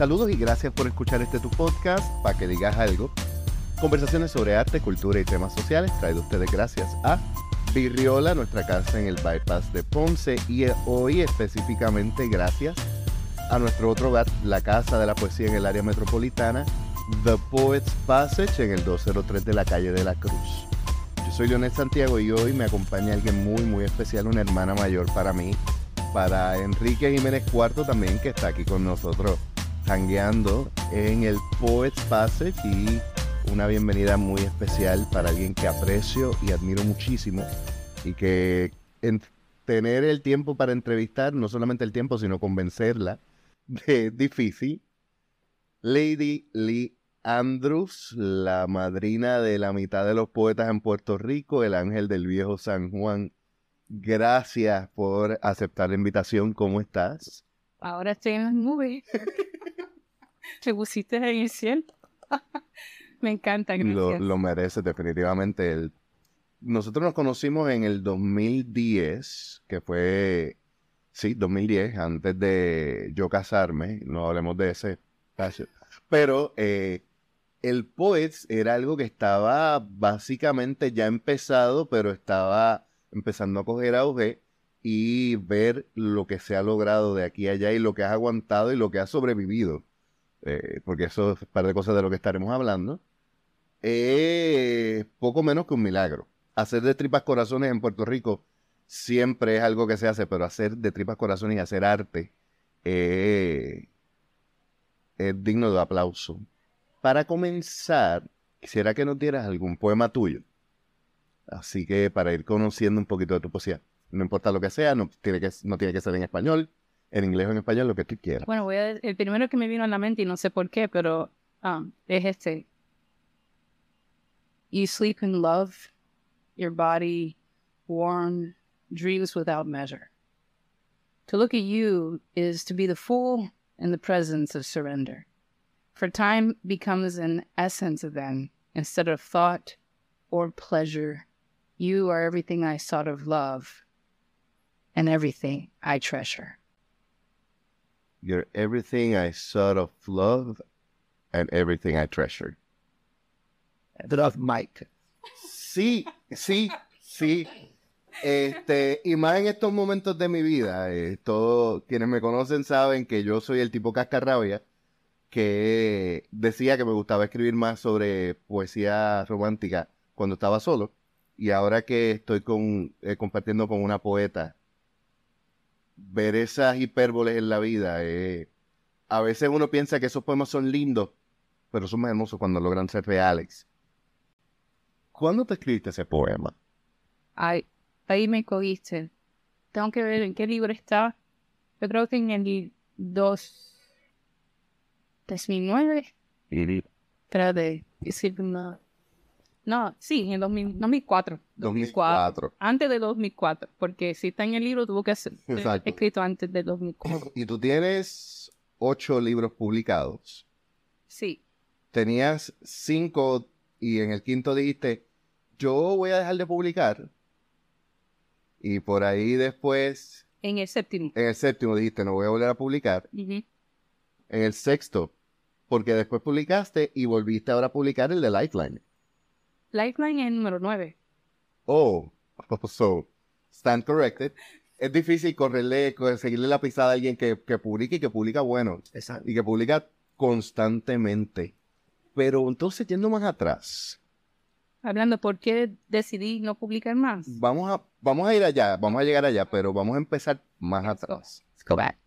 Saludos y gracias por escuchar este tu podcast, para que digas algo. Conversaciones sobre arte, cultura y temas sociales, traído ustedes gracias a Virriola, nuestra casa en el bypass de Ponce, y hoy específicamente gracias a nuestro otro hogar, la Casa de la Poesía en el área metropolitana, The Poets Passage en el 203 de la calle de la Cruz. Yo soy Leonel Santiago y hoy me acompaña alguien muy, muy especial, una hermana mayor para mí, para Enrique Jiménez Cuarto también, que está aquí con nosotros tangueando en el Poets Passage y una bienvenida muy especial para alguien que aprecio y admiro muchísimo y que en tener el tiempo para entrevistar, no solamente el tiempo, sino convencerla de difícil. Lady Lee Andrews, la madrina de la mitad de los poetas en Puerto Rico, el ángel del viejo San Juan. Gracias por aceptar la invitación. ¿Cómo estás? Ahora estoy en las nubes. Te pusiste en el cielo. Me encanta, gracias. Lo, lo mereces definitivamente. El... Nosotros nos conocimos en el 2010, que fue, sí, 2010, antes de yo casarme. No hablemos de ese espacio. Pero eh, el Poets era algo que estaba básicamente ya empezado, pero estaba empezando a coger auge y ver lo que se ha logrado de aquí a allá y lo que has aguantado y lo que has sobrevivido. Eh, porque eso es parte de cosas de lo que estaremos hablando. Es poco menos que un milagro. Hacer de tripas corazones en Puerto Rico siempre es algo que se hace, pero hacer de tripas corazones y hacer arte eh, es digno de aplauso. Para comenzar, quisiera que nos dieras algún poema tuyo. Así que para ir conociendo un poquito de tu poesía. No importa lo que sea, no tiene que, no tiene que ser en español, en inglés o en español, lo que tú quieras. Bueno, voy a, el primero que me vino a la mente, y no sé por qué, pero um, es este. You sleep in love, your body worn, dreams without measure. To look at you is to be the fool in the presence of surrender. For time becomes an essence of then, instead of thought or pleasure. You are everything I sought of love, and everything I treasure. You're everything I sought of love and everything I treasure. Love Mike. Sí, sí, sí. Este, y más en estos momentos de mi vida, eh, todos quienes me conocen saben que yo soy el tipo cascarrabia que decía que me gustaba escribir más sobre poesía romántica cuando estaba solo. Y ahora que estoy con, eh, compartiendo con una poeta, ver esas hipérboles en la vida, eh, a veces uno piensa que esos poemas son lindos, pero son más hermosos cuando logran ser reales. ¿Cuándo te escribiste ese poema? Ay, ahí me cogiste. Tengo que ver en qué libro está. Yo creo que en el 2... 2009. Espérate, decir no. No, sí, en el 2000, 2004. 2004. Antes de 2004, porque si está en el libro tuvo que ser Exacto. escrito antes de 2004. Y tú tienes ocho libros publicados. Sí, Tenías cinco y en el quinto dijiste, yo voy a dejar de publicar. Y por ahí después, en el séptimo. en el séptimo dijiste, no voy a volver a publicar. En el sexto, porque después publicaste y volviste ahora a publicar el de Lifeline. Lifeline es el número 9. Oh, so, stand corrected. Es difícil correrle, co- seguirle la pisada a alguien que, que publica y que publica bueno. Exacto. y que publica constantemente. Pero entonces, yendo más atrás, Hablando por qué decidí no publicar más. vamos a, vamos a ir allá, vamos a llegar allá, pero vamos a empezar más Let's go. atrás. Let's go back.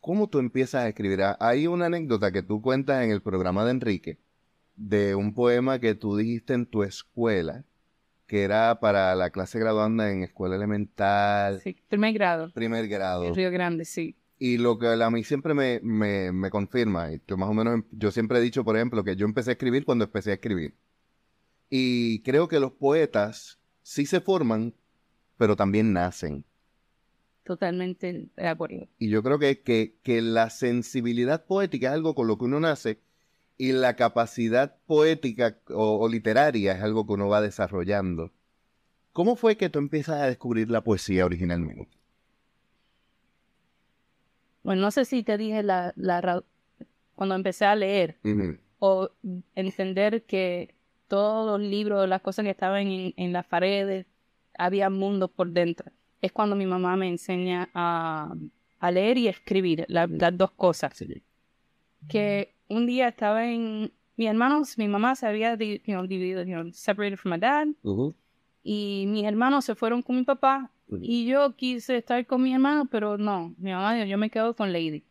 ¿Cómo tú empiezas a escribir? Ah, Hay una anécdota que tú cuentas en el programa de Enrique de un poema que tú dijiste en tu escuela, que era para la clase graduanda en escuela elemental, Sí, primer grado. primer grado. En Río Grande, sí. Y lo que a mí siempre me, me, me confirma, y yo más o menos, em- yo siempre he dicho, por ejemplo, que yo empecé a escribir cuando empecé a escribir. Y creo que los poetas sí se forman, pero también nacen. Totalmente de acuerdo. Y yo creo que, que, que la sensibilidad poética es algo con lo que uno nace y la capacidad poética o, o literaria es algo que uno va desarrollando. ¿Cómo fue que tú empiezas a descubrir la poesía originalmente? bueno, no sé si te dije la, la cuando empecé a leer o entender que todos los libros, las cosas que estaban en, en las paredes, había mundos por dentro. Es cuando mi mamá me enseña a, a leer y escribir, la- las dos cosas. Que un día estaba en... Mi hermanos, mi mamá se había you know, dividido, you know, separated from my dad, Ujú. y mis hermanos se fueron con mi papá, Ujú. y yo quise estar con mi hermano, pero no, mi mamá dijo, yo me quedo con Lady.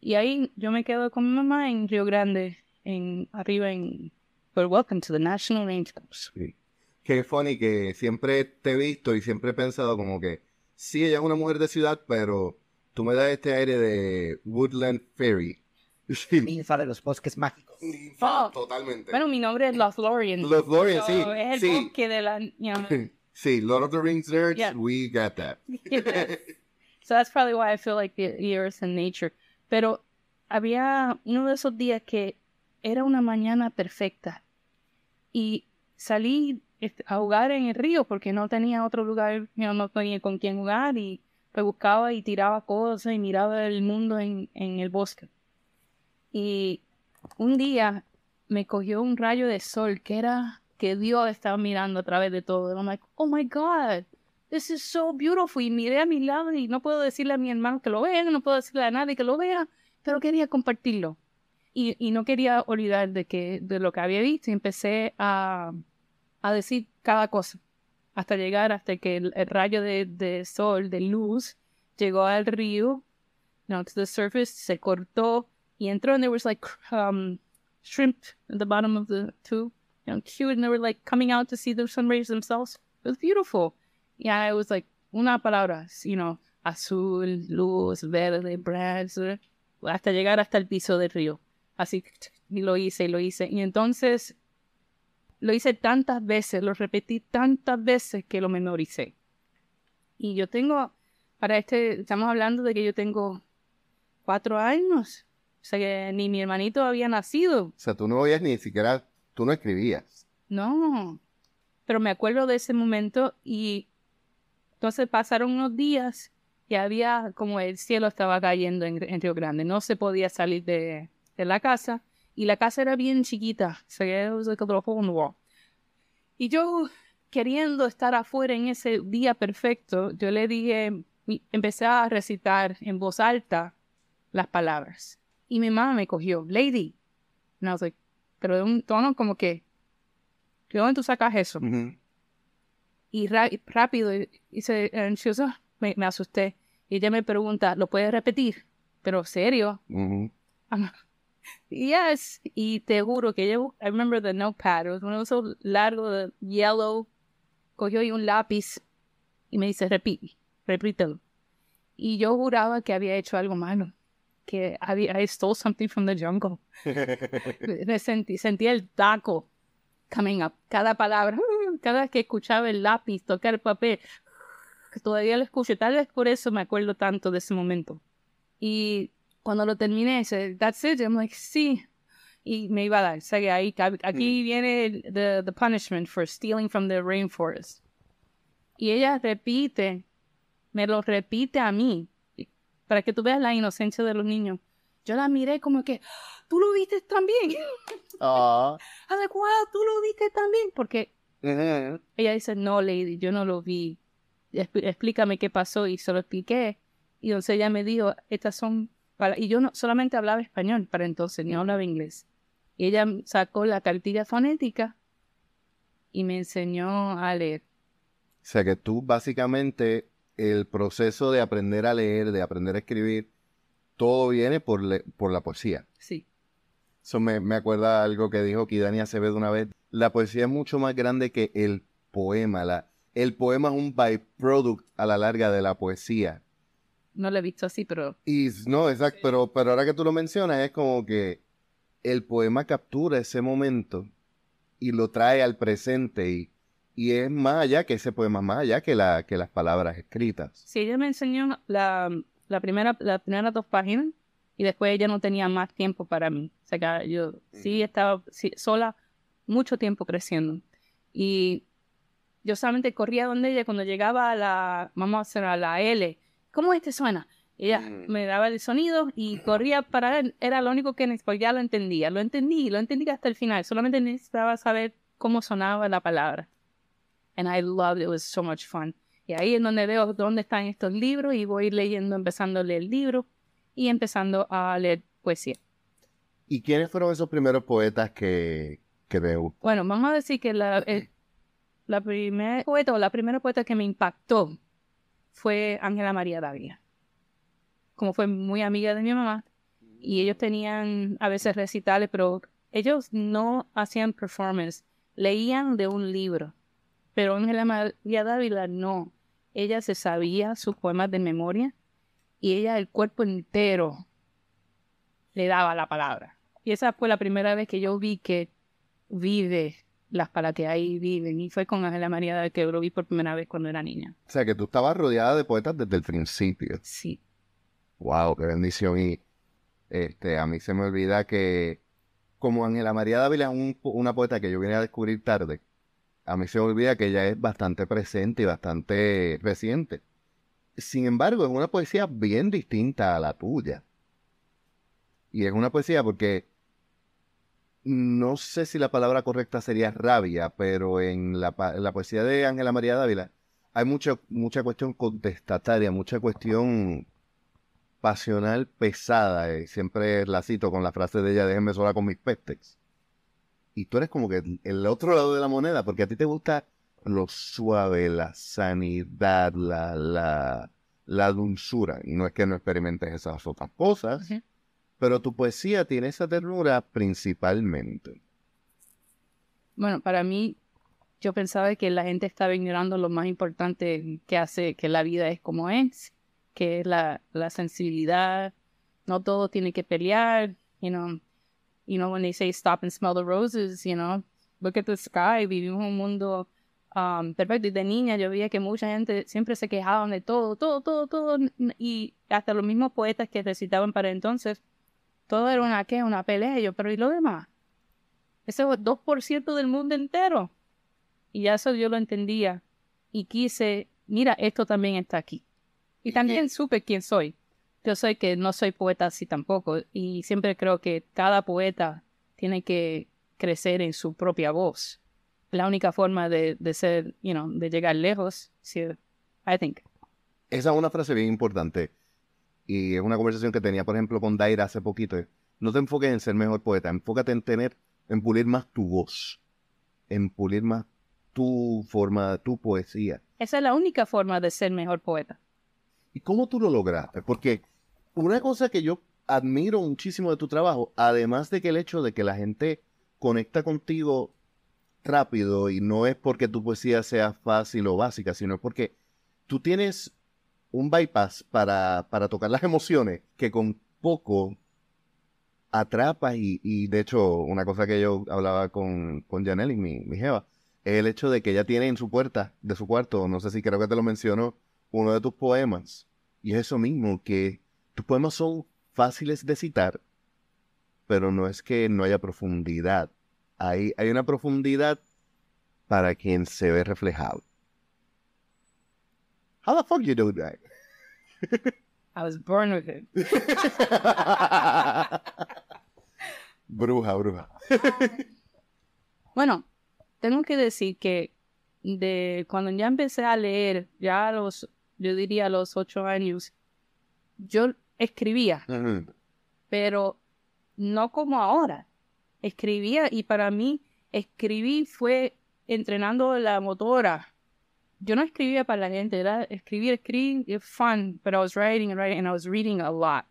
Y ahí yo me quedo con mi mamá en Río Grande, en arriba en... But welcome to the National Range. Sí. Qué funny que siempre te he visto y siempre he pensado como que sí, ella es una mujer de ciudad, pero tú me das este aire de Woodland Fairy. Sí. Ninfa de los bosques mágicos. Oh. Totalmente. Bueno, mi nombre es Lothlorien. Los Lorien, So, sí. Es el sí. bosque de la... you know, Sí, Lord of the Rings nerds, Yeah. we got that. so that's probably why I feel like the, the earth and nature. Pero había uno de esos días que era una mañana perfecta y salí este, a jugar en el río porque no tenía otro lugar, you know, no tenía con quién jugar y pues buscaba y tiraba cosas y miraba el mundo en, en el bosque. Y un día me cogió un rayo de sol que era que Dios estaba mirando a través de todo. And I'm like, oh my God, this is so beautiful. Y miré a mi lado y no puedo decirle a mi hermano que lo vea, no puedo decirle a nadie que lo vea, pero quería compartirlo. Y, y no quería olvidar de, que, de lo que había visto y empecé a, a decir cada cosa hasta llegar, hasta que el, rayo de, de sol, de luz, llegó al río, know, to the surface, se cortó y entró and there was like um, shrimp at the bottom of the tube, know, cute, and they were like coming out to see the sun rays themselves. It was beautiful. Yeah, it was like una palabra, you know, azul, luz, verde, bronze, hasta llegar hasta el piso del río. Así, y lo hice, y lo hice. Y entonces lo hice tantas veces, lo repetí tantas veces que lo memoricé. Y yo tengo, para este, estamos hablando de que yo tengo cuatro años. O sea que ni mi hermanito había nacido. O sea, tú no oías ni siquiera, tú no escribías. No. Pero me acuerdo de ese momento y entonces pasaron unos días y había como el cielo estaba cayendo en, en Río Grande. No se podía salir de, de la casa y la casa era bien chiquita. So it was like a hole wall. Y yo queriendo estar afuera en ese día perfecto, yo le dije, y empecé a recitar en voz alta las palabras. Y mi mamá me cogió, Lady. And I was like, pero de un tono como que, ¿de dónde tú sacas eso? Y rápido, y- y se, "Ah", me, me asusté. Y ella me pregunta, ¿lo puedes repetir? Pero serio. I'm- yes. Y te juro que yo, I remember the notepad, it was uno esos largo, de yellow, cogió ahí un lápiz y me dice, repite, repítelo. Y yo juraba que había hecho algo malo, que había, I stole something from the jungle. Me sentí, sentí el taco coming up. Cada palabra, cada vez que escuchaba el lápiz tocar el papel, todavía lo escucho. Tal vez por eso me acuerdo tanto de ese momento. Y cuando lo terminé, dice, that's it. I'm like, sí. Y me iba a dar. Ahí, aquí viene el- the, the punishment for stealing from the rainforest. Y ella repite, me lo repite a mí, para que tú veas la inocencia de los niños. Yo la miré como que, ¿tú lo viste también? Ah. Wow, tú lo viste también. Porque Ujú. ella dice, no, lady, yo no lo vi. Expl- explícame qué pasó y se lo expliqué. Y entonces ella me dijo, estas son para... Y yo no, solamente hablaba español para entonces, ni hablaba inglés. Y ella sacó la cartilla fonética y me enseñó a leer. O sea que tú básicamente el proceso de aprender a leer, de aprender a escribir, todo viene por, por la poesía. Sí, Eso me, me acuerda algo que dijo Kidani Acevedo una vez. La poesía es mucho más grande que el poema. La, el poema es un byproduct a la larga de la poesía. no lo he visto así, pero Y no, exacto, pero, pero ahora que tú lo mencionas, es como que el poema captura ese momento y lo trae al presente y, y es más allá que ese poema, más allá que, la, que las palabras escritas. sí, ella me enseñó la, la primera, las primeras dos páginas y después ella no tenía más tiempo para mí. O sea que yo sí estaba sí, sola mucho tiempo creciendo. Y yo solamente corría donde ella cuando llegaba a la, vamos a hacer a la L. ¿Cómo este suena? Ella Mm. me daba el sonido y corría para él. Era lo único que necesitaba. Ya lo entendía. Lo entendí, lo entendí hasta el final. Solamente necesitaba saber cómo sonaba la palabra. And I loved it. It was so much fun. Y ahí es donde veo dónde están estos libros y voy leyendo, empezando a leer libros y empezando a leer poesía. ¿Y quiénes fueron esos primeros poetas que, que gustan? Bueno, vamos a decir que la, el- la primera poeta o la primera poeta que me impactó fue Ángela María Dávila. Como fue muy amiga de mi mamá y ellos tenían a veces recitales, pero ellos no hacían performance, leían de un libro. Pero Ángela María Dávila no. Ella se sabía sus poemas de memoria y ella el cuerpo entero le daba la palabra. Y esa fue la primera vez que yo vi que vive las palabras que ahí viven. Y fue con Ángela María Dávila que lo vi por primera vez cuando era niña. O sea, que tú estabas rodeada de poetas desde el principio. Sí. Wow, qué bendición. Y este, a mí se me olvida que, como Ángela María Dávila es un una poeta que yo vine a descubrir tarde, a mí se me olvida que ella es bastante presente y bastante reciente. Sin embargo, es una poesía bien distinta a la tuya. Y es una poesía porque no sé si la palabra correcta sería rabia, pero en la, poesía de Ángela María Dávila hay mucha, mucha cuestión contestataria, mucha cuestión pasional pesada. Y siempre la cito con la frase de ella, déjenme sola con mis pestes. Y tú eres como que el- otro lado de la moneda, porque a ti te gusta lo suave, la sanidad, la, la, la dulzura. Y no es que no experimentes esas otras cosas, pero tu poesía tiene esa ternura principalmente. Bueno, para mí, yo pensaba que la gente estaba ignorando lo más importante que hace que la vida es como es, que es la, la sensibilidad. No todo tiene que pelear, you know. You know, when they say stop and smell the roses, you know, look at the sky. Vivimos un mundo um, perfecto. Y de niña yo veía que mucha gente siempre se quejaban de todo, todo, todo, todo. Y hasta los mismos poetas que recitaban para entonces, todo era una, ¿qué? Una pelea. Y yo, pero ¿y lo demás? Ese es el 2% del mundo entero. Y ya eso yo lo entendía. Y quise, mira, esto también está aquí. Y también supe quién soy. Yo soy que no soy poeta así tampoco. Y siempre creo que cada poeta tiene que crecer en su propia voz. La única forma de, de ser, you know, de llegar lejos, sí, I think. Esa es una frase bien importante. Y es una conversación que tenía, por ejemplo, con Daira hace poquito. No te enfoques en ser mejor poeta, enfócate en tener, en pulir más tu voz, en pulir más tu forma, tu poesía. Esa es la única forma de ser mejor poeta. ¿Y cómo tú lo lograste? Porque una cosa que yo admiro muchísimo de tu trabajo, además de que el hecho de que la gente conecta contigo rápido y no es porque tu poesía sea fácil o básica, sino porque tú tienes un bypass para, para tocar las emociones que con poco atrapas y, y de hecho una cosa que yo hablaba con, con Janelli, mi, mi jeva, es el hecho de que ella tiene en su puerta de su cuarto, no sé si creo que te lo mencionó, uno de tus poemas. Y es eso mismo, que tus poemas son fáciles de citar, pero no es que no haya profundidad. Hay, hay una profundidad para quien se ve reflejado. How the fuck you do that? I was born with it. bruja, bruja. Bueno, tengo que decir que de cuando ya empecé a leer, ya a los, yo diría a los ocho años, yo escribía, pero no como ahora. Escribía y para mí escribir fue entrenando la motora. Yo no escribía para la gente, era escribir, escribir, es fun, but I was writing and writing and I was reading a lot.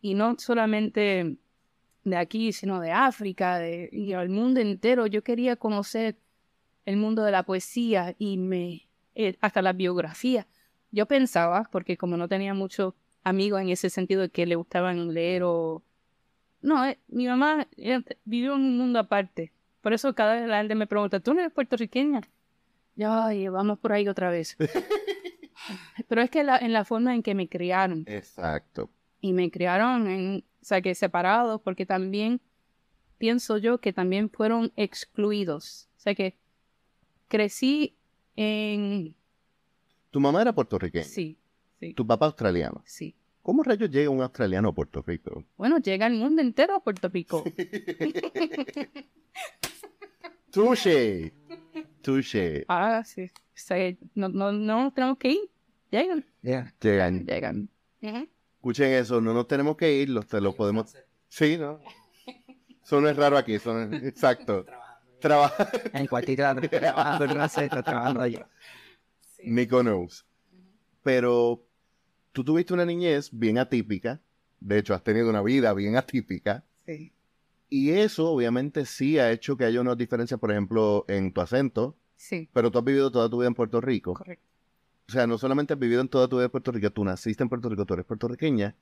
Y no solamente de aquí, sino de África, de y el mundo entero. Yo quería conocer el mundo de la poesía y me eh, hasta la biografía. Yo pensaba, porque como no tenía muchos amigos en ese sentido de que le gustaban leer o no, eh, mi mamá vivió en un mundo aparte. Por eso cada vez la gente me pregunta, ¿tú no eres puertorriqueña? Yo, ay, vamos por ahí otra vez. Pero es que la- en la forma en que me criaron Exacto. y me criaron en, o sea, que separados, porque también pienso yo que también fueron excluidos. O sea, que crecí en... Tu mamá era puertorriqueña. Sí, sí, Tu papá australiano. sí. ¿Cómo rayos llega un australiano a Puerto Rico? Bueno, llega el mundo entero a Puerto Rico. Touche. Touche. ah, sí. O sea, no, no, no nos tenemos que ir. Llegan, Yeah. Llegan. llegan. Ujú. Escuchen eso, no nos tenemos que ir, los, te lo podemos... Sí, ¿no? Eso no es raro aquí, eso no es... Exacto. Trabaja. En cualquier lado, trabajando en una cesta, trabajando allá. Nico knows. Pero tú tuviste una niñez bien atípica. De hecho, has tenido una vida bien atípica. Sí. Y eso obviamente sí ha hecho que haya una diferencia, por ejemplo, en tu acento. Sí, Pero tú has vivido toda tu vida en Puerto Rico. correcto. O sea, no solamente has vivido en toda tu vida en Puerto Rico, tú naciste en Puerto Rico, tú eres puertorriqueña.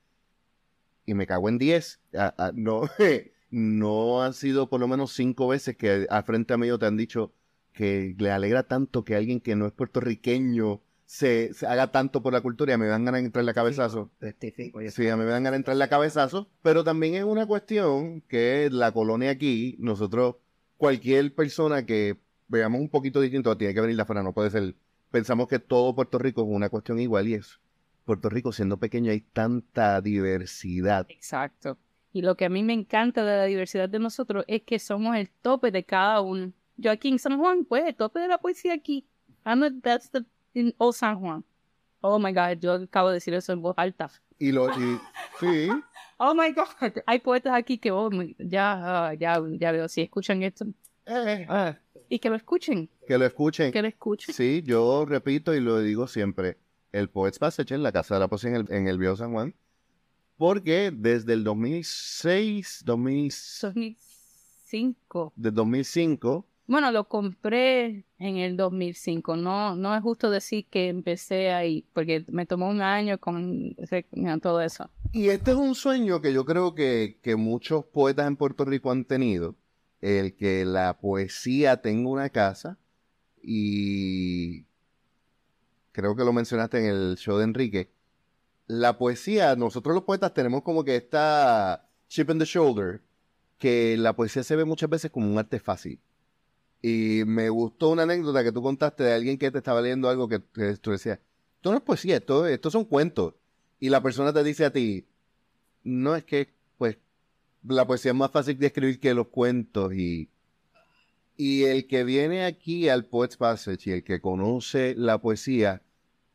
Y me cago en 10. Ah, ah, no, no han sido por lo menos cinco veces que al frente a mí te han dicho que le alegra tanto que alguien que no es puertorriqueño se, se haga tanto por la cultura y a mí me dan ganas de entrarle a cabezazo. Testifico, Sí, a mí me dan ganas de entrarle a cabezazo. Pero también es una cuestión que la colonia aquí, nosotros, cualquier persona que veamos un poquito distinto, tiene que venir de afuera, no puede ser. Pensamos que todo Puerto Rico es una cuestión igual y es. Puerto Rico siendo pequeño hay tanta diversidad. Exacto. Y lo que a mí me encanta de la diversidad de nosotros es que somos el tope de cada uno. Yo aquí en San Juan, pues, el tope de la poesía aquí. I'm the, that's the, in Old San Juan. Oh my God, yo acabo de decir eso en voz alta. Y lo, y, sí, Oh my God, hay poetas aquí que oh, ya, ah, ya, ya veo, si escuchan esto. eh, Ah, Y que lo escuchen, que lo escuchen. que lo escuchen. Sí, yo repito y lo digo siempre, el Poets Passage en la Casa de la Poesía en el, en el Viejo San Juan, porque desde el 2006, 2000, 2005. de 2005, Bueno, lo compré en el 2005. No, no es justo decir que empecé ahí, porque me tomó un año con todo eso. y este es un sueño que yo creo que, que muchos poetas en Puerto Rico han tenido, el que la poesía tenga una casa, y creo que lo mencionaste en el show de Enrique, la poesía, nosotros los poetas tenemos como que esta chip in the shoulder, que la poesía se ve muchas veces como un arte fácil. Y me gustó una anécdota que tú contaste de alguien que te estaba leyendo algo que, tú decías, esto no es poesía, esto, esto son cuentos. Y la persona te dice a ti, no es que, pues, la poesía es más fácil de escribir que los cuentos. Y, y el que viene aquí al Poets Passage y el que conoce la poesía,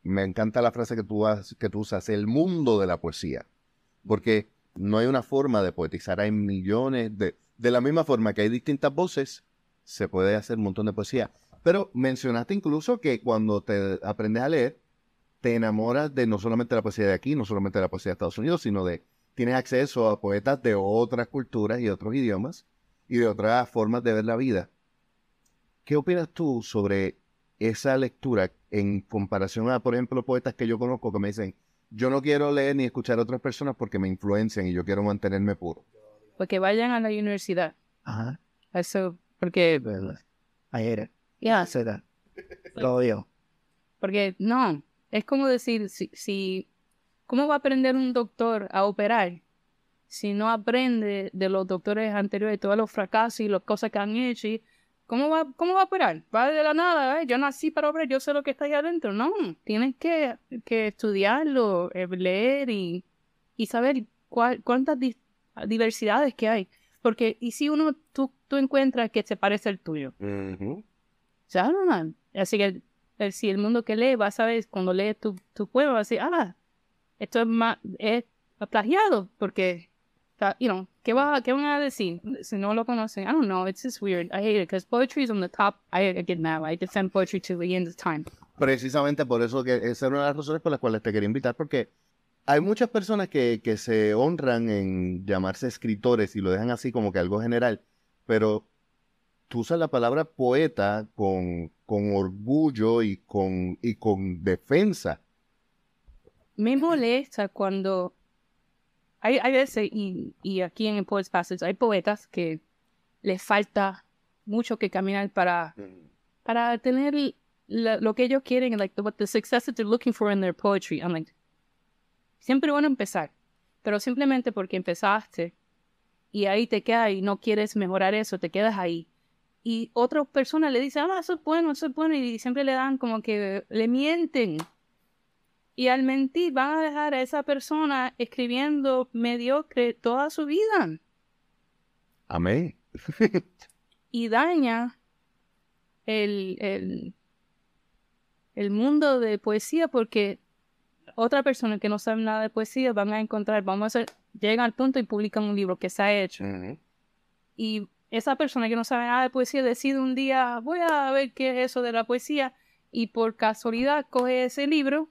me encanta la frase que tú, que tú usas, el mundo de la poesía. Porque no hay una forma de poetizar, hay millones de... De la misma forma que hay distintas voces, se puede hacer un montón de poesía. Pero mencionaste incluso que cuando te aprendes a leer, te enamoras de no solamente la poesía de aquí, no solamente de la poesía de Estados Unidos, sino de tienes acceso a poetas de otras culturas y otros idiomas y de otras formas de ver la vida. ¿Qué opinas tú sobre esa lectura en comparación a, por ejemplo, poetas que yo conozco que me dicen, yo no quiero leer ni escuchar a otras personas porque me influencian y yo quiero mantenerme puro? Porque vayan a la universidad. Ajá, Eso, porque. Ayer, ya. Lo odio. porque no, es como decir, si, si, ¿cómo va a aprender un doctor a operar si no aprende de los doctores anteriores, todos los fracasos y las cosas que han hecho? y ¿Cómo va, ¿Cómo va a operar? Va de la nada, ¿eh? yo nací para operar, yo sé lo que está ahí adentro. No, tienes que, que estudiarlo, eh, leer y, y saber cuál, cuántas di- diversidades que hay. Porque, y si uno, tú, tú encuentras que se parece al tuyo, ya no, no. Así que el, si el mundo que lee va a saber, cuando lee tu, tu poema, va a decir, ah, esto es más, es plagiado, porque, está- you know, ¿qué, va, ¿qué van a decir si no lo conocen? I don't know, it's just weird. I hate it, because poetry is on the top. I, I get mad. I defend poetry to the end of time. Precisamente por eso que esa era una de las razones por las cuales te quería invitar, porque hay muchas personas que, que se honran en llamarse escritores y lo dejan así como que algo general, pero tú usas la palabra poeta con, con orgullo y con, y con defensa. me molesta cuando hay, hay veces, y, y aquí en el Poets Passage, hay poetas que les falta mucho que caminar para, para tener la- lo que ellos quieren, like the, what the success that they're looking for in their poetry. I'm like, siempre bueno empezar, pero simplemente porque empezaste y ahí te quedas y no quieres mejorar eso, te quedas ahí. Y otras personas le dicen, ah, eso es bueno, eso es bueno, y siempre le dan como que le mienten. Y al mentir van a dejar a esa persona escribiendo mediocre toda su vida. Amén. y daña el, el, el mundo de poesía porque otra persona que no sabe nada de poesía van a encontrar, vamos a hacer, llegan al punto y publican un libro que se ha hecho. Y esa persona que no sabe nada de poesía decide un día, voy a ver qué es eso de la poesía, y por casualidad coge ese libro,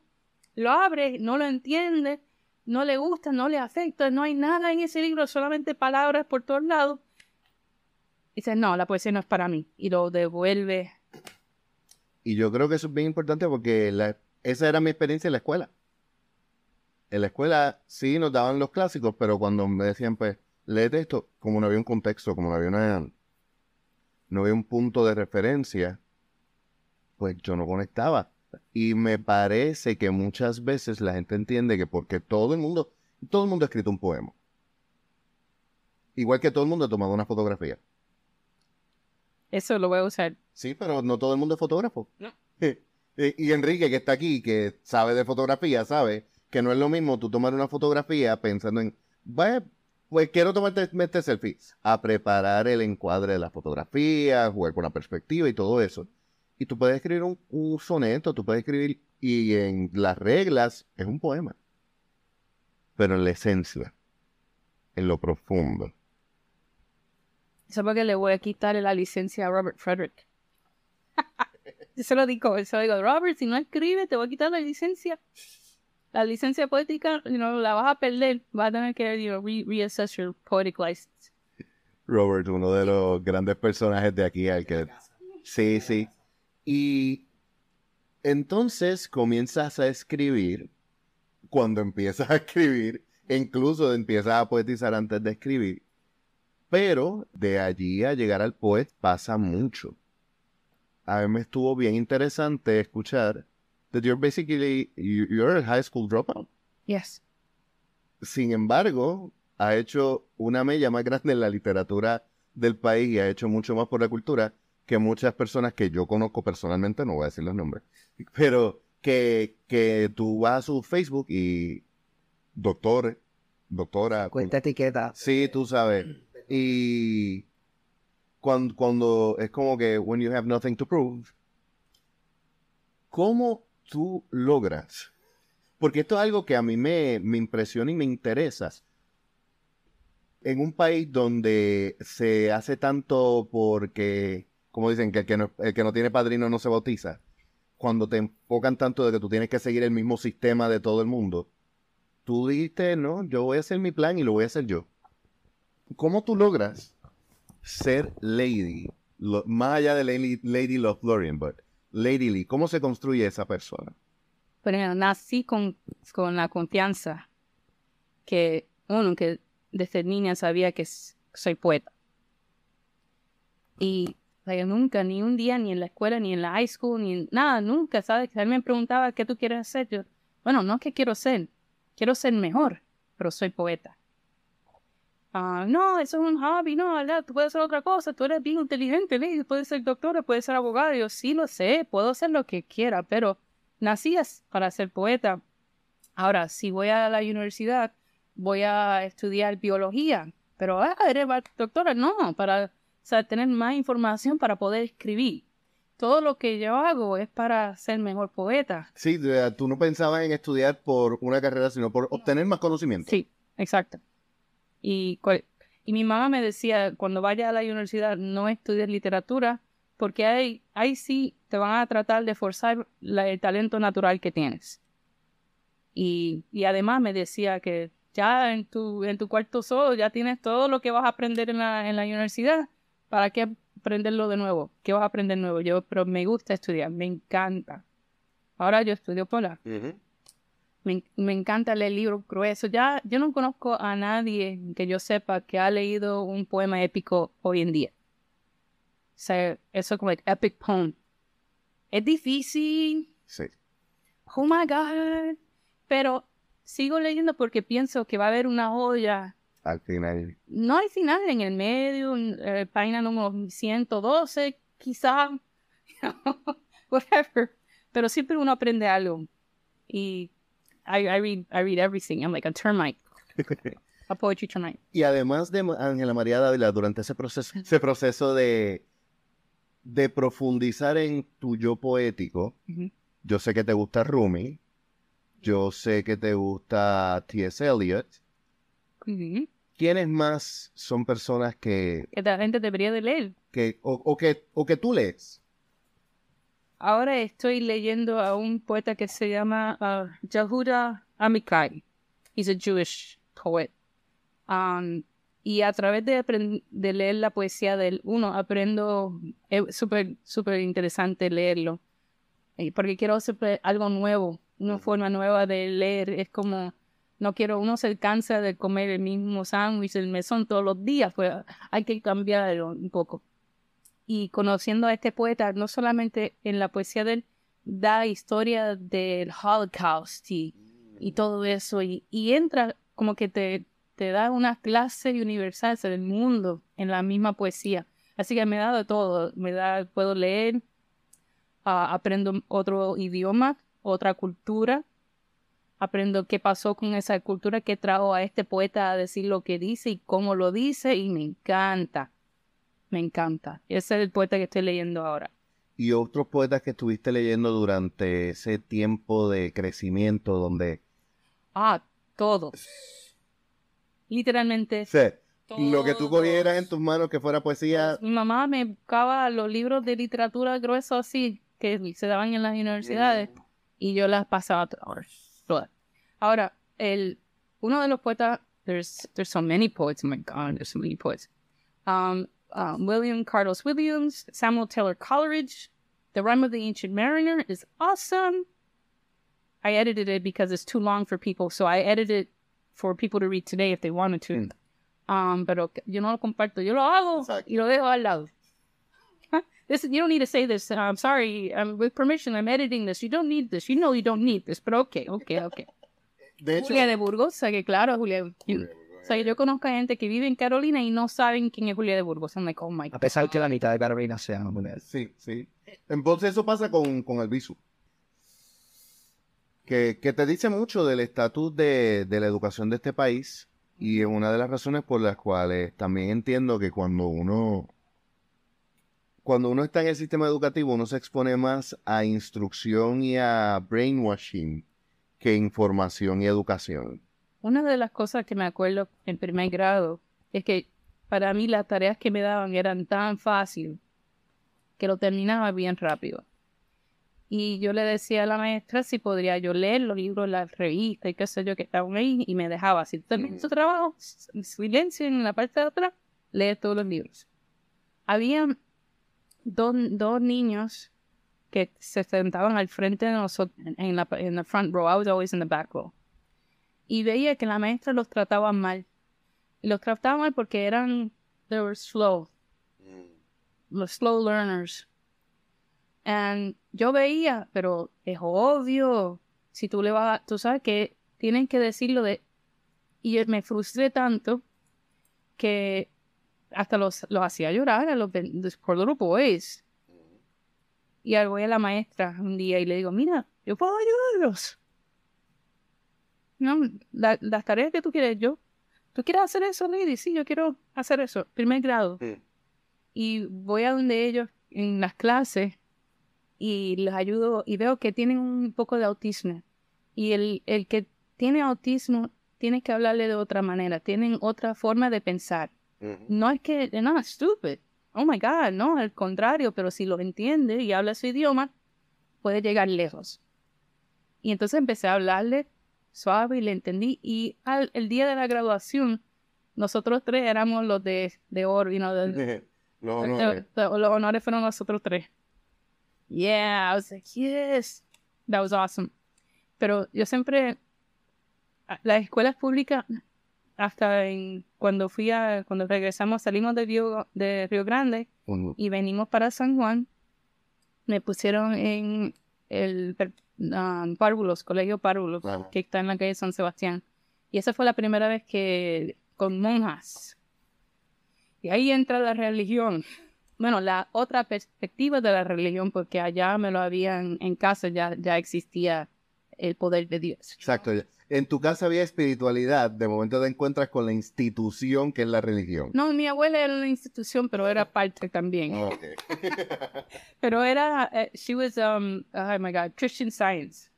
lo abre, no lo entiende, no le gusta, no le afecta, no hay nada en ese libro, solamente palabras por todos lados. Y dice, no, la poesía no es para mí, y lo devuelve. Y yo creo que eso es bien importante porque la, esa era mi experiencia en la escuela. En la escuela sí nos daban los clásicos, pero cuando me decían, pues, léete esto, como no había un contexto, como no había una, no había un punto de referencia, pues yo no conectaba. Y me parece que muchas veces la gente entiende que porque todo el mundo, todo el mundo ha escrito un poema. Igual que todo el mundo ha tomado una fotografía. Eso lo voy a usar. Sí, pero no todo el mundo es fotógrafo. No. y Enrique, que está aquí, que sabe de fotografía, sabe que no es lo mismo tú tomar una fotografía pensando en, pues quiero tomarte este selfie, a preparar el encuadre de la fotografía, jugar con la perspectiva y todo eso. Y tú puedes escribir un, soneto, tú puedes escribir, y en las reglas es un poema. Pero en la esencia, en lo profundo. Eso porque le voy a quitar la licencia a Robert Frederick. yo se lo digo, se lo digo, Robert, si no escribe, te voy a quitar la licencia. La licencia poética, you la vas a perder. Vas a tener que you reassess your poetic license. Robert, uno de los grandes personajes de aquí, al que... Sí, sí. Y entonces comienzas a escribir. Cuando empiezas a escribir, incluso empiezas a poetizar antes de escribir. Pero de allí a llegar al poet pasa mucho. A mí me estuvo bien interesante escuchar that you're basically you're a high school dropout. Yes. Sin embargo, ha hecho una mella más grande en la literatura del país y ha hecho mucho más por la cultura que muchas personas que yo conozco personalmente, no voy a decir los nombres, pero que, que tú vas a su Facebook y doctor, doctora. Cuenta etiqueta. Sí, tú sabes. Y cuando, cuando es como que when you have nothing to prove, ¿cómo tú logras? Porque esto es algo que a mí me, me impresiona y me interesa en un país donde se hace tanto porque como dicen, que el que, no, tiene padrino no se bautiza, cuando te enfocan tanto de que tú tienes que seguir el mismo sistema de todo el mundo, tú dijiste, no, yo voy a hacer mi plan y lo voy a hacer yo. ¿Cómo tú logras ser Lady, más allá de Lady, Lady Love Florian, but Lady Lee, ¿cómo se construye esa persona? Pero nací con, con la confianza que uno, que desde niña sabía que soy poeta. Y nunca, ni un día, ni en la escuela, ni en la high school, ni nada, nunca, ¿sabes? Él me preguntaba, ¿qué tú quieres hacer? Yo, bueno, no es que quiero ser, quiero ser mejor, pero soy poeta. Ah, no, eso es un hobby, no, ¿verdad? Tú puedes hacer otra cosa, tú eres bien inteligente, ¿sí? puedes ser doctora, puedes ser abogada. Yo sí lo sé, puedo hacer lo que quiera, pero nací para ser poeta. Ahora, si voy a la universidad, voy a estudiar biología, pero, ah, eres doctora, no, para o sea, tener más información para poder escribir. Todo lo que yo hago es para ser mejor poeta. Sí, tú no pensabas en estudiar por una carrera, sino por obtener más conocimiento. Sí, exacto. Y, mi mamá me decía, cuando vayas a la universidad, no estudies literatura, porque ahí, ahí sí te van a tratar de forzar el talento natural que tienes. Y, y, además me decía que ya en tu, en tu cuarto solo ya tienes todo lo que vas a aprender en la, en la universidad ¿Para qué aprenderlo de nuevo? ¿Qué vas a aprender nuevo? Yo, pero me gusta estudiar, me encanta. Ahora yo estudio polar. Me, encanta leer libros gruesos. Ya, yo no conozco a nadie que yo sepa que ha leído un poema épico hoy en día. O sea, eso es como el epic poem. Es difícil. Sí. Oh my God. Pero sigo leyendo porque pienso que va a haber una joya al final. No hay final en el medio, eh, página número 112, quizá, whatever. Pero siempre uno aprende algo. Y I, I read I read everything. I'm like a termite, a poetry termite. Y además de Ángela María Dávila, durante ese proceso, ese proceso de, de profundizar en tu yo poético, yo sé que te gusta Rumi, yo sé que te gusta T.S. Eliot. ¿Quiénes más son personas que, Que la gente debería de leer. que, o, o que, o que tú lees? Ahora estoy leyendo a un poeta que se llama uh, Yehuda Amichai. He's a Jewish poet. Um, y a través de, de leer la poesía de él, uno, aprendo, es súper, súper interesante leerlo. Eh, Porque quiero siempre algo nuevo, una forma nueva de leer. Es como, no quiero, uno se cansa de comer el mismo sándwich, el mesón todos los días, pues hay que cambiarlo un poco y conociendo a este poeta, no solamente en la poesía de él, da historia del Holocaust y, y todo eso, y, y entra como que te, te da una clase universal del mundo en la misma poesía. Así que me da de todo, me da, puedo leer, ah, aprendo otro idioma, otra cultura, aprendo qué pasó con esa cultura, qué trajo a este poeta a decir lo que dice y cómo lo dice, y me encanta. Me encanta. Ese es el poeta que estoy leyendo ahora. Y otros poetas que estuviste leyendo durante ese tiempo de crecimiento donde... Ah, todos. Literalmente. Sí, lo que tú cogieras en tus manos que fuera poesía... Mi mamá me buscaba los libros de literatura gruesos así que se daban en las universidades y yo las pasaba todas. todas. Ahora, el, uno de los poetas, there's, there's so many poets, oh my God, there's so many poets. Um, um, William Carlos Williams, Samuel Taylor Coleridge, The Rime of the Ancient Mariner is awesome. I edited it because it's too long for people, so I edited it for people to read today if they wanted to. Mm. Um, pero yo no lo comparto, yo lo hago y lo dejo al lado. Huh? This you don't need to say this. I'm sorry. I'm with permission. I'm editing this. You don't need this. You know you don't need this. But okay, okay, okay. De hecho, Julia de Burgos, que claro, Julia. you- sea que yo conozco a gente que vive en Carolina y no saben quién es Julia de Burgos. I'm like, oh my A pesar que la mitad de Carolina sea mujer. Sí, sí. Entonces eso pasa con, con el visu. Que, que te dice mucho del estatus de, de la educación de este país y es una de las razones por las cuales también entiendo que cuando uno cuando uno está en el sistema educativo uno se expone más a instrucción y a brainwashing que información y educación. Una de las cosas que me acuerdo en primer grado es que para mí las tareas que me daban eran tan fáciles que lo terminaba bien rápido. Y yo le decía a la maestra si podría yo leer los libros, las revistas y qué sé yo que estaban ahí y me dejaba. Si terminas tu trabajo, silencio en la parte de atrás, lee todos los libros. Había dos, dos niños que se sentaban al frente de nosotros en la, en la front row. I was always in the back row y veía que la maestra los trataba mal. Y los trataba mal porque eran, they were slow, los slow learners. And yo veía, pero es obvio, si tú le vas, a- tú sabes que tienen que decirlo de, y me frustré tanto que hasta los, los hacía llorar a los, los poor little boys. Y al voy a la maestra un día y le digo, mira, yo puedo ayudarlos. No, la- las tareas que tú quieres, yo. ¿Tú quieres hacer eso, Lady? Sí, yo quiero hacer eso. Primer grado. Y voy a donde ellos en las clases y les ayudo y veo que tienen un poco de autismo. Y el, el que tiene autismo tiene que hablarle de otra manera. Tienen otra forma de pensar. No es que they're not stupid. Oh my God, no, al contrario, pero si lo entiende y habla su idioma, puede llegar lejos. Y entonces empecé a hablarle suave y le entendí. Y al el día de la graduación, nosotros tres éramos los de, de oro, you know, the- No, the- no, eh. the- los honores fueron nosotros tres. Yeah, I was like, yes, that was awesome. Pero yo siempre, las escuelas públicas, hasta en, cuando fui a, cuando regresamos, salimos de Río, de Río Grande y venimos para San Juan, me pusieron en el um, Párvulos, Colegio Párvulos, que está en la calle San Sebastián. Y esa fue la primera vez que, con monjas. Y ahí entra la religión. Bueno, la otra perspectiva de la religión, porque allá me lo habían, en casa ya, ya existía el poder de Dios. Exacto. En tu casa había espiritualidad, de momento te encuentras con la institución que es la religión. No, mi abuela era una institución, pero era parte también. Pero era, eh, she was, um, oh my God, Christian Science,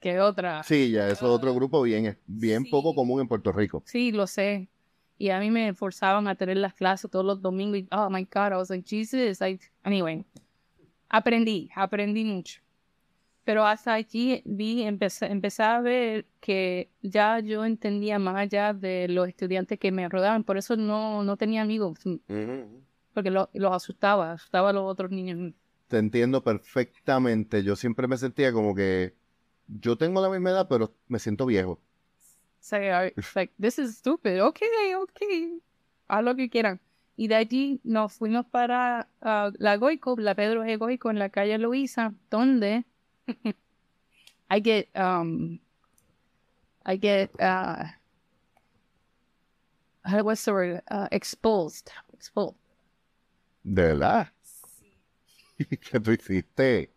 que otra. Sí, ya, eso es otro grupo bien, bien Sí. poco común en Puerto Rico. Sí, lo sé. Y a mí me forzaban a tener las clases todos los domingos. Y, oh my God, I was like, Jesus. I... Anyway, aprendí, aprendí mucho. Pero hasta allí vi, empecé, empecé a ver que ya yo entendía más allá de los estudiantes que me rodeaban. Por eso no, no tenía amigos, porque lo- los asustaba, asustaba a los otros niños. Te entiendo perfectamente. Yo siempre me sentía como que yo tengo la misma edad, pero me siento viejo. Say, are- like, this is stupid. Okay, okay. Haz lo que quieran. Y de allí nos fuimos para ah, la Goico, la Pedro G. Goico, en la calle Luisa, donde I get, um, I get, uh, what's the word? Uh, exposed. Exposed. ¿De verdad? ¿Qué tú hiciste?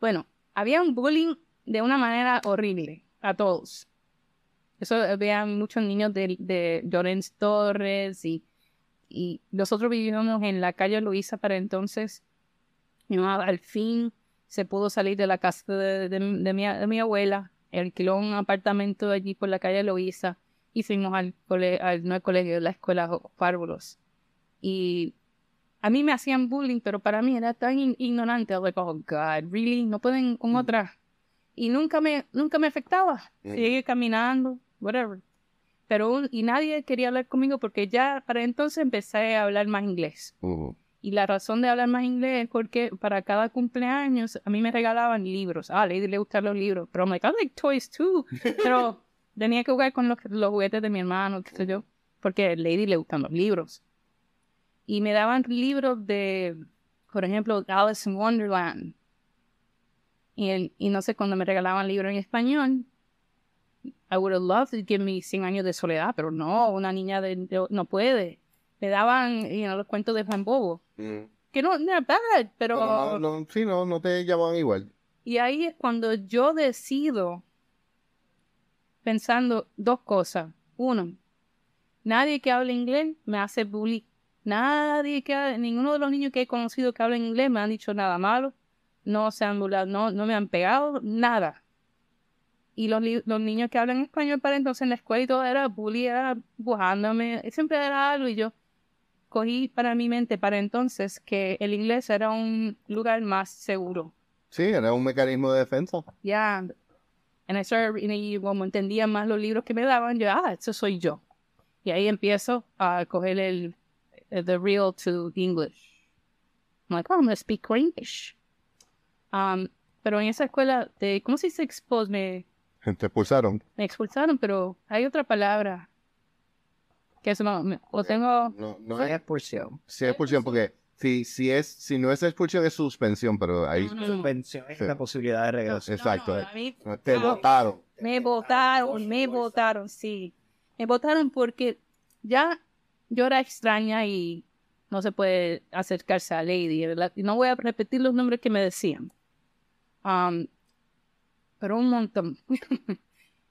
Bueno, había un bullying de una manera horrible a todos. Eso había muchos niños de, de Llorens Torres y, y nosotros vivíamos en la calle Luisa para entonces. Mi mamá al fin se pudo salir de la casa de, de- de mi, de mi abuela, alquiló un apartamento allí por la calle Luisa y fuimos al, cole- al no al colegio, la escuela Párvulos. Y a mí me hacían bullying, pero para mí era tan in- ignorante. Like, oh God, really? No pueden con otra. Y nunca me, nunca me afectaba. Mm. Seguí caminando, whatever. Pero, y nadie quería hablar conmigo porque ya para entonces empecé a hablar más inglés. Y la razón de hablar más inglés es porque para cada cumpleaños a mí me regalaban libros. Ah, a Lady le gustan los libros. Pero I'm like, I like toys too. Pero tenía que jugar con los, los juguetes de mi hermano, qué sé yo. Porque a Lady le gustan los libros. Y me daban libros de, por ejemplo, Alice in Wonderland. Y, el- y no sé, cuando me regalaban libros en español, I would have loved to give me 100 años de soledad, pero no, una niña de, de- no puede. Me daban you know, los cuentos de Juan Bobo que no, no bad, pero... Pero no, no, sí, no, no te llamaban igual. Y ahí es cuando yo decido, pensando dos cosas. Uno, nadie que hable inglés me hace bullying. Nadie que, ha- ninguno de los niños que he conocido que hablan inglés me han dicho nada malo. No se han burlado, no, no me han pegado, nada. Y los, los niños que hablan español para entonces en la escuela y todo era bullying, era bujándome, siempre era algo y yo cogí para mi mente para entonces que el inglés era un lugar más seguro. Sí, era un mecanismo de defensa. Ya. And I started reading, y como entendía más los libros que me daban, yo, ah, eso soy yo. Y ahí empiezo a coger el, el the real to English. I'm like, oh, I'm gonna speak English. Um, pero en esa escuela de, ¿cómo se dice expose? Me, Te expulsaron. me expulsaron, pero hay otra palabra. Que eso no, me- lo tengo, No, no es expulsión. sí es expulsión, porque si, si, es, si no es expulsión es suspensión, pero ahí... No, no, no. Suspensión es Sí. la posibilidad de regreso. Exacto. No, no, a mí- Te votaron. Me votaron, me votaron, sí. Me votaron porque ya yo era extraña y no se puede acercarse a Lady. ¿verdad? Y no voy a repetir los nombres que me decían. Um, pero un montón.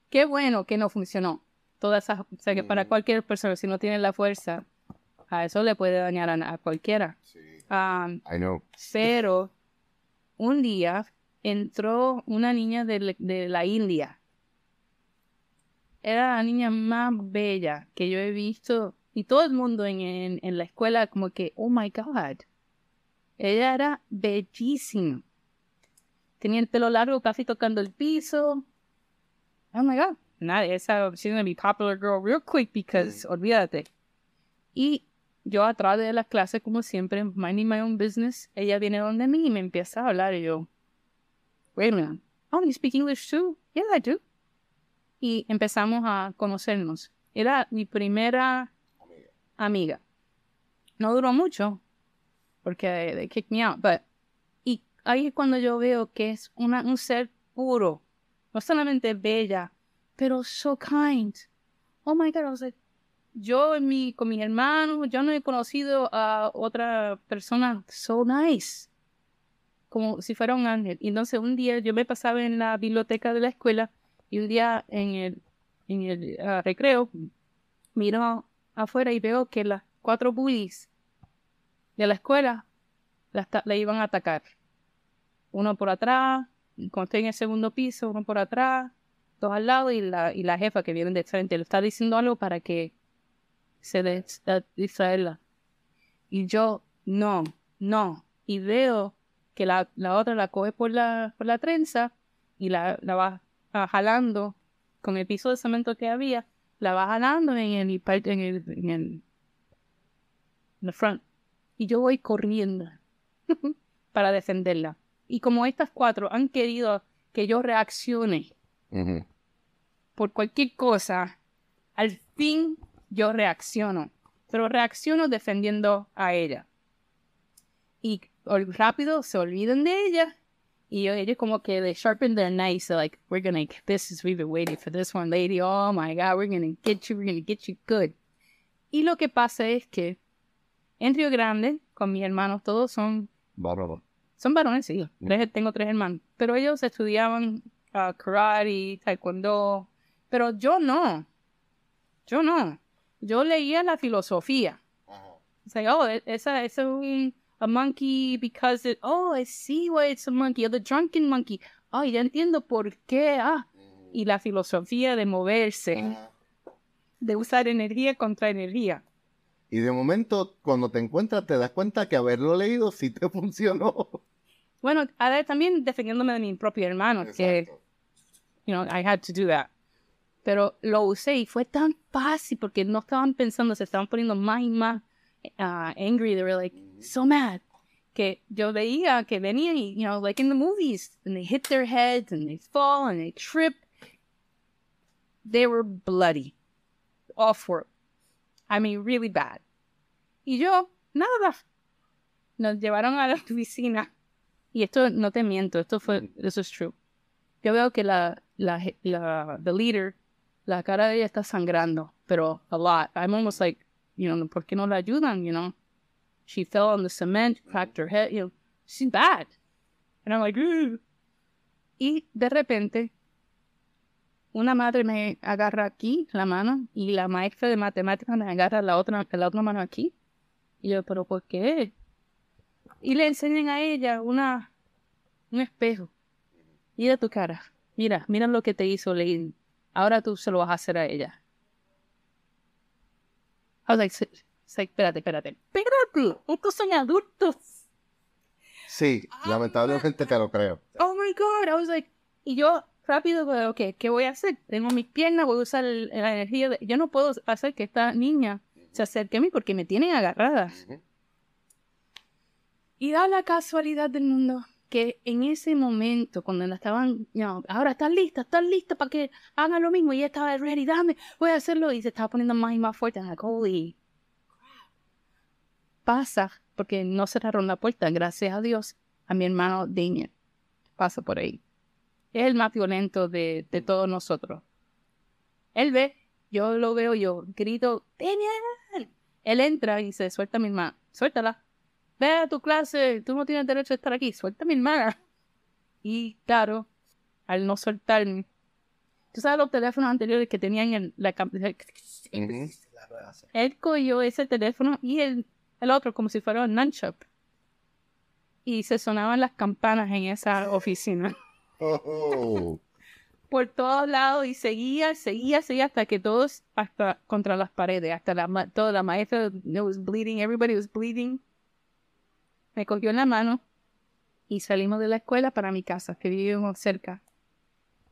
Qué bueno que no funcionó. Todas esas, o sea que para Mm. cualquier persona, si no tiene la fuerza, a eso le puede dañar a, a cualquiera. Um, I know. pero un día entró una niña de, la- de la India. Era la niña más bella que yo he visto. Y todo el mundo en, en, en la escuela como que, oh my God. Ella era bellísima. Tenía el pelo largo casi tocando el piso. Oh my God. Nada, esa, she's gonna be popular girl real quick because, olvídate. Y yo atrás de las clases, como siempre, minding my own business, ella viene donde mí y me empieza a hablar y yo, wait a minute, oh, you speak English too? Yeah, I do. Y empezamos a conocernos. Era mi primera amiga. No duró mucho, porque they kicked me out, but, y ahí es cuando yo veo que es una, un ser puro, no solamente bella, pero so kind. Oh my God, I was like, yo en mi, con mis hermanos, yo no he conocido a otra persona so nice. como si fuera un ángel. Y entonces un día yo me pasaba en la biblioteca de la escuela y un día en el, en el ah, recreo miro afuera y veo que las cuatro bullies de la escuela la, la iban a atacar. Uno por atrás, cuando estoy en el segundo piso, uno por atrás, dos al lado y la, y la jefa que viene de frente le está diciendo algo para que se des-. Y yo, no, no. Y veo que la, la otra la coge por la, por la trenza y la, la va jalando con el piso de cemento que había, la va jalando en el, en front. Y yo voy corriendo para defenderla. Y como estas cuatro han querido que yo reaccione. Por cualquier cosa, al fin yo reacciono. Pero reacciono defendiendo a ella. Y rápido se olvidan de ella. Y yo- ellos como que they sharpen their knives. They're like, we're gonna, this is, we've been waiting for this one, lady. Oh my God, we're gonna get you, we're gonna get you good. Y lo que pasa es que en Río Grande, con mis hermanos, todos son Bárbaro. son varones, sí. Tres- tengo tres hermanos. Pero ellos estudiaban ah, karate, taekwondo. Pero yo no. Yo no. Yo leía la filosofía. O sea, oh, e- esa esa es un a monkey because it, oh, I see why it's a monkey. Or the drunken monkey. Oh, ya entiendo por qué. Ah. Y la filosofía de moverse. De usar energía contra energía. Y de momento, cuando te encuentras, te das cuenta que haberlo leído sí te funcionó. Bueno, ahora también defendiéndome de mi propio hermano, que you know, I had to do that. Pero lo usé y fue tan fácil porque no estaban pensando, se estaban poniendo más y más uh, angry. They were like so mad. Que yo veía que venían y, you know, like in the movies, and they hit their heads and they fall and they trip. They were bloody. Awful. I mean, really bad. Y yo, nada. Nos llevaron a la oficina. Y esto no te miento, esto fue, eso es true. Yo veo que la, la, la, the leader, la cara de ella está sangrando, pero a lot. I'm almost like, you know, ¿por qué no la ayudan, you know? She fell on the cement, cracked her head, you know, she's bad. And I'm like, "Ugh." Y de repente, una madre me agarra aquí la mano y la maestra de matemáticas me agarra la otra, la otra mano aquí. Y yo, ¿pero por qué? y le enseñan a ella una un espejo. Mira tu cara. Mira, mira lo que te hizo Lady. Ahora tú se lo vas a hacer a ella. I was like, "S- s- espérate, espérate. Espérate, estos son adultos. Sí, lamentablemente te lo creo. Oh my God. I was like, y yo rápido, pues, ok, ¿qué voy a hacer? Tengo mis piernas, voy a usar el- la energía. de- yo no puedo hacer que esta niña se acerque a mí porque me tienen agarradas. Y da la casualidad del mundo que en ese momento, cuando la estaban, know, ahora estás lista, estás lista para que hagan lo mismo, y ella estaba ready, dame, voy a hacerlo, y se estaba poniendo más y más fuerte, I'm like, holy pasa, porque no cerraron la puerta, gracias a Dios, a mi hermano Damien, pasa por ahí. Es el más violento de, de todos nosotros. Él ve, yo lo veo, yo grito, Damien. Él entra y se suelta a mi hermana, suéltala, ve a tu clase, tú no tienes derecho a estar aquí, suelta a mi hermana. Y claro, al no soltarme, tú sabes los teléfonos anteriores que tenían el, la él cogió ese teléfono y el, el otro como si fuera un nunchuck. Y se sonaban las campanas en esa oficina. Oh, Por todos lados y seguía, seguía, seguía hasta que todos, hasta contra las paredes, hasta la, toda la maestra was bleeding, everybody was bleeding. Me cogió en la mano y salimos de la escuela para mi casa, que vivimos cerca.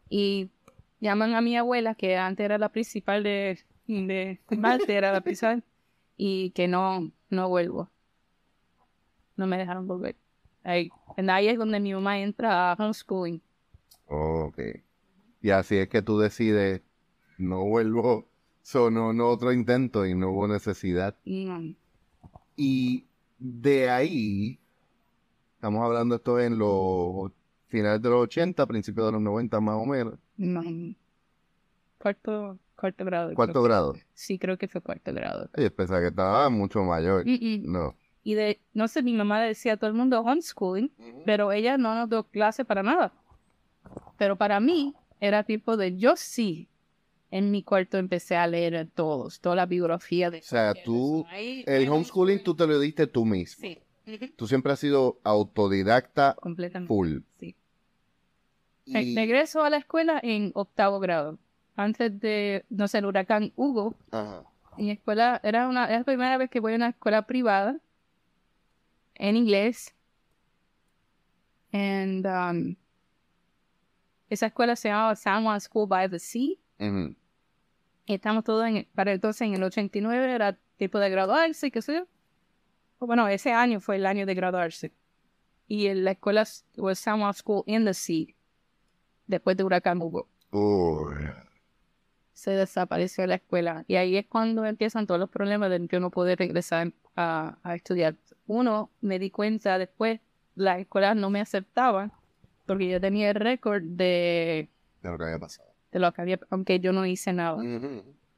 Y llaman a mi abuela, que antes era la principal de, de Marte, era la principal, y que no, no vuelvo. No me dejaron volver. Ahí, ahí es donde mi mamá entra a homeschooling. ok. Y así es que tú decides, no vuelvo, sonó no otro intento y no hubo necesidad. Mm, Y de ahí, estamos hablando esto en los finales de los 80, principios de los 90 más o menos, no. Cuarto, cuarto grado. cuarto que- grado. Sí, creo que fue cuarto grado. Pensaba que estaba mucho mayor. Mm, mm. No. Y de, no sé, mi mamá le decía a todo el mundo homeschooling, pero ella no nos dio clase para nada. Pero para mí era tipo de, yo sí, en mi cuarto empecé a leer todos, toda la biografía de... O sea, tú, Ahí- el homeschooling tú te lo diste tú mismo. Sí, Tú siempre has sido autodidacta completamente. full. Sí. Y- Regreso a la escuela en octavo grado. Antes de, no sé, el huracán Hugo, Ajá. mi escuela era una, es la primera vez que voy a una escuela privada en inglés. And um, esa escuela se llamaba San Juan School by the Sea. Ujú. Y estamos todos en, para entonces en el 89 era tipo de graduarse, qué sé yo. Bueno, ese año fue el año de graduarse. Y en la escuela s- was San Juan School in the Sea. Después de huracán Hugo. Se desapareció la escuela. Y ahí es cuando empiezan todos los problemas de yo no poder regresar a, a estudiar. Uno, me di cuenta después, las escuelas no me aceptaban porque yo tenía el récord de, De lo que había pasado. De lo que había, aunque yo no hice nada.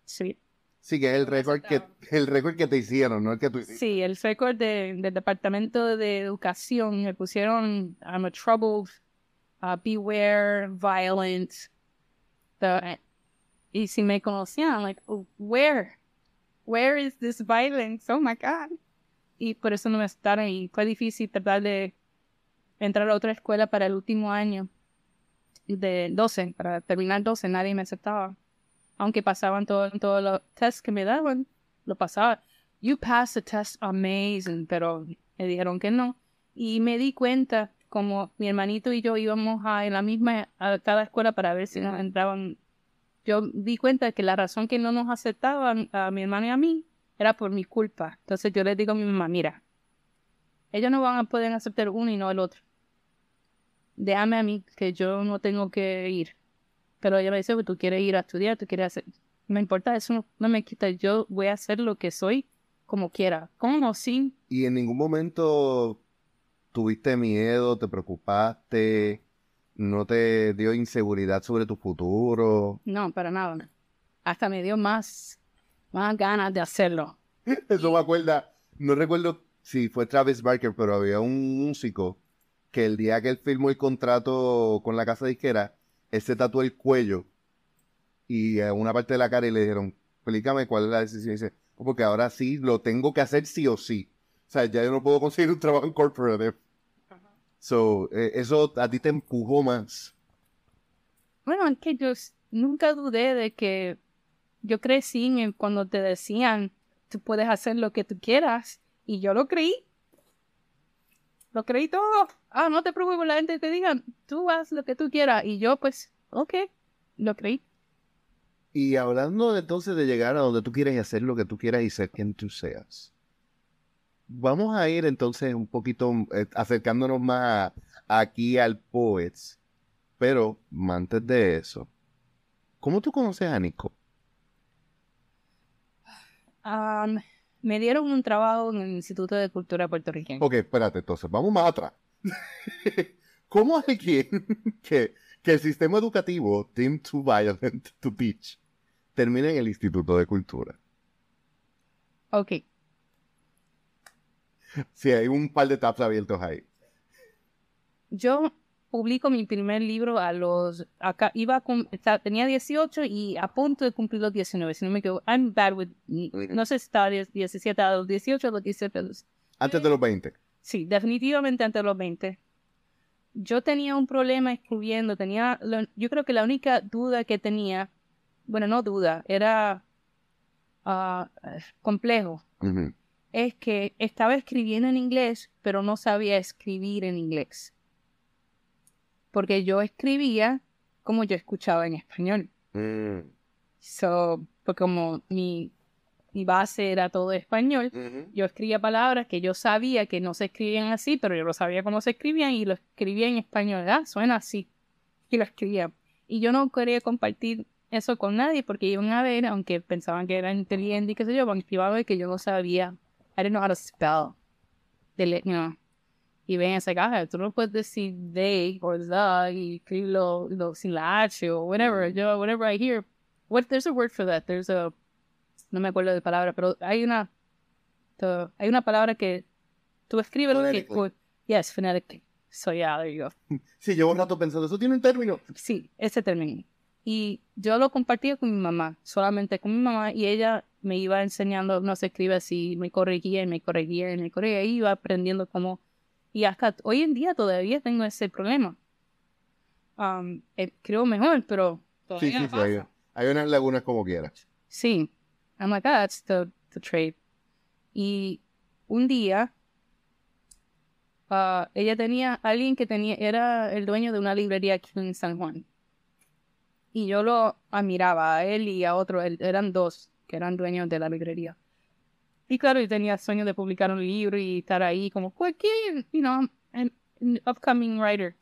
Sí, Sí, que es el récord que, el récord que te hicieron, no el que tú hiciste. sí el récord de- del Departamento de Educación me pusieron I'm a troubled, uh, beware, violent. The- y si me conocían, like, oh, where? Where is this violence? Oh my God. Y por eso no me aceptaron y fue difícil tratar de entrar a otra escuela para el último año de 12, para terminar 12, nadie me aceptaba. Aunque pasaban todo- todos los tests que me daban, lo pasaba. You passed the test amazing, pero me dijeron que no. Y me di cuenta, como mi hermanito y yo íbamos a en la misma, a cada escuela para ver si nos entraban. Yo di cuenta que la razón que no nos aceptaban a mi hermano y a mí era por mi culpa. Entonces yo le digo a mi mamá, mira, ellos no van a poder aceptar uno y no el otro. Déjame a mí que yo no tengo que ir. Pero ella me dice, "Pues, tú quieres ir a estudiar, tú quieres hacer... Me importa, eso no, no me quita. Yo voy a hacer lo que soy como quiera. ¿Cómo o sin? Y en ningún momento tuviste miedo, te preocupaste, no te dio inseguridad sobre tu futuro. No, para nada. Hasta me dio más, más ganas de hacerlo. Eso me acuerda, no recuerdo si fue Travis Barker, pero había un músico que el día que él firmó el contrato con la casa disquera, él se tatuó el cuello y a una parte de la cara y le dijeron, explícame cuál es la decisión. Y dice, "Oh, porque ahora sí lo tengo que hacer sí o sí. O sea, ya yo no puedo conseguir un trabajo en corporate. So, eh, eso a ti te empujó más. Bueno, es que yo nunca dudé de que yo crecí en cuando te decían, tú puedes hacer lo que tú quieras. Y yo lo creí. Lo creí todo. Ah, no te preocupes, la gente te diga, tú haz lo que tú quieras. Y yo, pues, ok, lo creí. Y hablando entonces de llegar a donde tú quieres y hacer lo que tú quieras y ser quien tú seas. Vamos a ir entonces un poquito eh, acercándonos más a- aquí al Poets. Pero antes de eso, ¿cómo tú conoces a Nico? Am, me dieron un trabajo en el Instituto de Cultura puertorriqueño. Ok, espérate, entonces, vamos más atrás. ¿Cómo alguien que, que el sistema educativo, Team Too Violent to Teach, termina en el Instituto de Cultura? Ok, Sí, hay un par de tabs abiertos ahí. yo publico mi primer libro a los acá iba a cum- esta- tenía 18 y a punto de cumplir los 19 si no me equivoco I'm bad with no sé si estaba 10 17 a los 18 a los 17 a los- Antes de los 20. sí definitivamente antes de los 20 yo tenía un problema escribiendo tenía yo creo que la única duda que tenía bueno no duda era ah, complejo es que estaba escribiendo en inglés, pero no sabía escribir en inglés. Porque yo escribía como yo escuchaba en español. Mm. So, pues como mi, mi base era todo español, yo escribía palabras que yo sabía que no se escribían así, pero yo no sabía cómo se escribían y lo escribía en español. Ah, suena así. Y lo escribía. Y yo no quería compartir eso con nadie porque iban a ver, aunque pensaban que era inteligente y qué sé yo, van a ver que yo no sabía. I didn't know how to spell. The, you know. Y ven ese caja, tú no puedes decir they o the y escribirlo lo- sin la H o whatever. Yo, whatever I hear. What, there's a word for that. There's a, no me acuerdo de palabra, pero hay una, to- hay una palabra que tú escribes que... Yes, phonetically. So yeah, there you go. Sí, llevo un rato pensando, eso tiene un término. Sí, ese término. Y yo lo compartía con mi mamá, solamente con mi mamá, y ella me iba enseñando, no se escribe así, me corregía y me corregía y me corregía, y iba aprendiendo cómo. Y hasta hoy en día todavía tengo ese problema. Um, eh, creo mejor, pero Sí, todavía sí, sí, pasa. hay, hay unas lagunas como quiera. Sí. I'm like, ah, that's the, the trade. Y un día, ah, ella tenía, alguien que tenía, era el dueño de una librería aquí en San Juan. Y yo lo admiraba a él y a otro, él- eran dos que eran dueños de la librería. Y claro, yo tenía sueño de publicar un libro y estar ahí como cualquier, you know, an, an upcoming writer.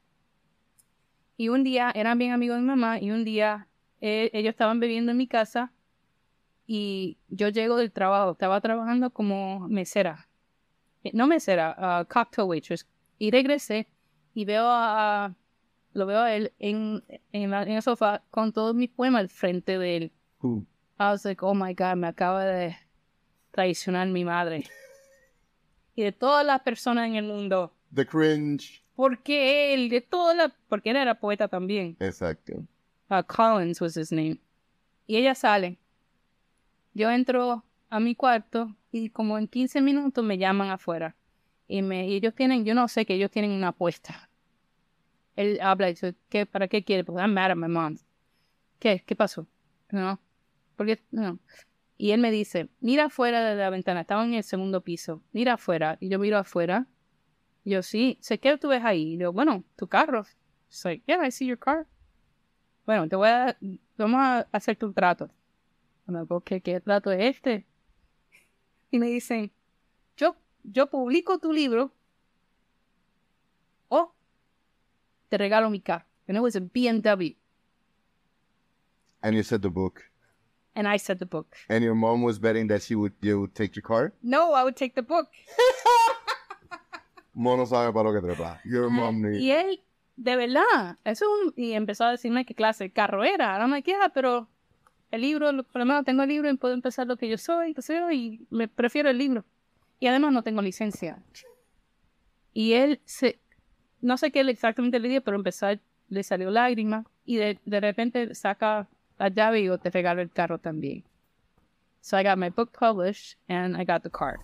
Y un día eran bien amigos de mi mamá y un día eh, ellos estaban bebiendo en mi casa y yo llego del trabajo, estaba trabajando como mesera, Eh, no mesera, ah, cocktail waitress, y regresé y veo a, a- lo veo a él en, en, la- en el sofá con todos mis poemas al frente de él. Uh, I was like, oh my God, me acaba de traicionar mi madre. Y de todas las personas en el mundo, The cringe. ¿por qué él? De todas las, porque él era poeta también. Exacto. Uh, Collins was his name. Y ella sale. Yo entro a mi cuarto y como en 15 minutos me llaman afuera. Y, me, y ellos tienen, yo no sé que ellos tienen una apuesta. Él habla y dice, ¿qué, ¿para qué quiere? Porque I'm mad at my mom. ¿Qué? ¿Qué pasó? No. Porque, no. Y él me dice, mira afuera de la ventana, estaba en el segundo piso, mira afuera. Y yo miro afuera. Yo, sí, sé que tú ves ahí. Y yo, bueno, tu carro. It's like, yeah, I see your car. Bueno, te voy a, vamos a hacer tu trato. ¿qué, ¿qué trato es este? Y me dicen, yo, yo publico tu libro o te regalo mi carro. And it was a BMW. And you said the book. And I said the book. And your mom was betting that she would, you would take your car? No, I would take the book. Mono sabe para lo que trepa. Your mom Y él, de verdad, eso un- y empezó a decirme qué clase de carro era. Ahora me queda, pero el libro, por lo menos tengo el libro y puedo empezar lo que yo soy, yo, y me prefiero el libro. Y además no tengo licencia. Y él se, no sé qué exactamente le dije, pero empezó, le salió lágrima y de, de repente saca la llave yo te regalo el carro también. So I got my book published and I got the car.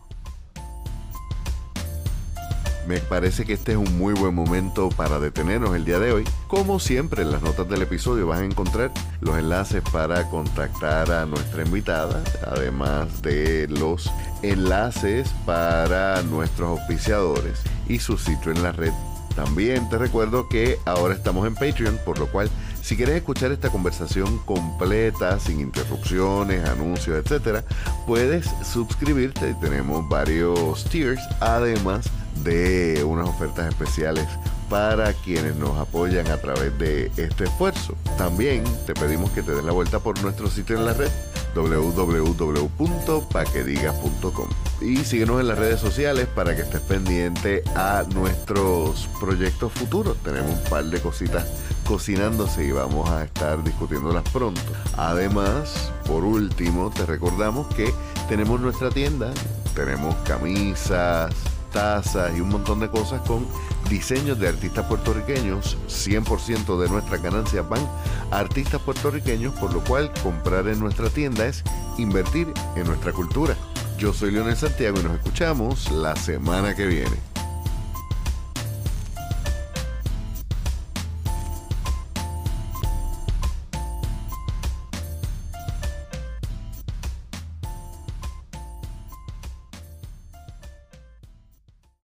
Me parece que este es un muy buen momento para detenernos el día de hoy. Como siempre, en las notas del episodio vas a encontrar los enlaces para contactar a nuestra invitada, además de los enlaces para nuestros auspiciadores y su sitio en la red. También te recuerdo que ahora estamos en Patreon, por lo cual si quieres escuchar esta conversación completa, sin interrupciones, anuncios, etcétera, puedes suscribirte. Tenemos varios tiers, además de unas ofertas especiales para quienes nos apoyan a través de este esfuerzo. También te pedimos que te des la vuelta por nuestro sitio en la red www.paquedigas.com y síguenos en las redes sociales para que estés pendiente a nuestros proyectos futuros. Tenemos un par de cositas cocinándose y vamos a estar discutiéndolas pronto. Además, por último, te recordamos que tenemos nuestra tienda, tenemos camisas, tazas y un montón de cosas con diseños de artistas puertorriqueños. 100% de nuestras ganancias van a artistas puertorriqueños, por lo cual comprar en nuestra tienda es invertir en nuestra cultura. Yo soy Leonel Santiago y nos escuchamos la semana que viene.